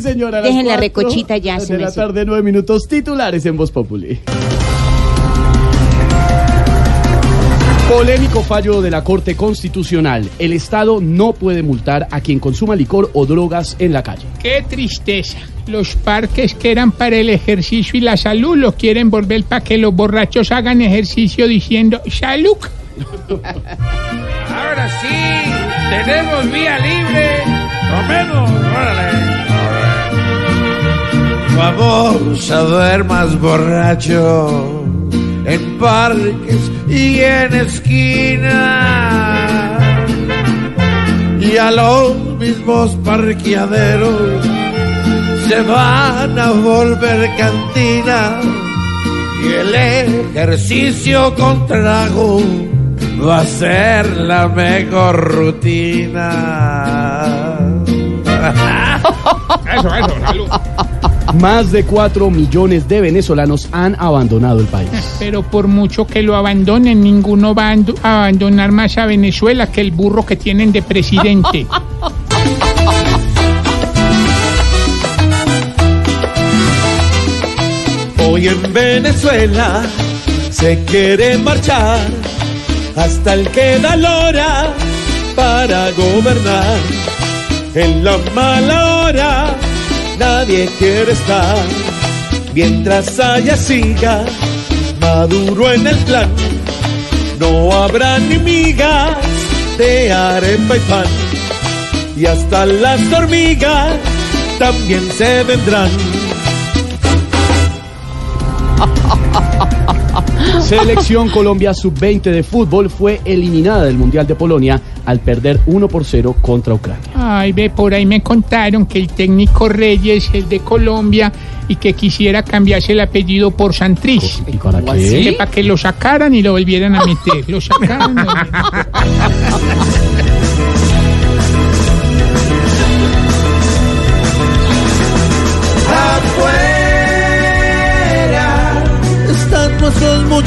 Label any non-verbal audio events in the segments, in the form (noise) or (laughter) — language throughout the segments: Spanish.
Sí, señora. Dejen la recochita ya, se De la tarde, nueve minutos titulares en Voz Populi. Polémico fallo de la Corte Constitucional. El Estado no puede multar a quien consuma licor o drogas en la calle. Qué tristeza. Los parques que eran para el ejercicio y la salud los quieren volver para que los borrachos hagan ejercicio diciendo salud. Ahora sí, tenemos vía libre. Comemos, órale. Vamos a ver más borracho en parques y en esquinas. Y a los mismos parqueaderos se van a volver cantina. Y el ejercicio con trago va a ser la mejor rutina. (laughs) Eso, eso, salud. Más de 4 millones de venezolanos han abandonado el país. Pero por mucho que lo abandonen, ninguno va a abandonar más a Venezuela que el burro que tienen de presidente. Hoy en Venezuela se quiere marchar hasta el que da lora para gobernar. En la mala hora nadie quiere estar. Mientras haya siga Maduro en el plan, no habrá ni migas de arepa y pan. Y hasta las hormigas también se vendrán. Selección (laughs) Colombia Sub-20 de fútbol fue eliminada del Mundial de Polonia al perder 1 por 0 contra Ucrania. Ay, ve, por ahí me contaron que el técnico Reyes es de Colombia y que quisiera cambiarse el apellido por Santrich. ¿Y para Que qué? para que lo sacaran y lo volvieran a meter. Lo sacaran. (laughs)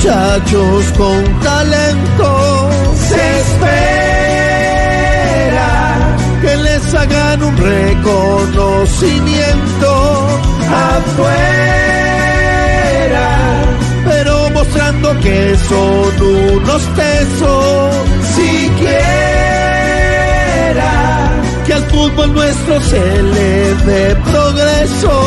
muchachos con talento. Se espera que les hagan un reconocimiento afuera, pero mostrando que son unos tesos. Siquiera que al fútbol nuestro se le dé progreso.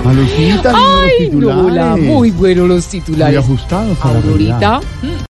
Maluquita, Ay, no, la, muy buenos los titulares. Muy ajustados Ahorita.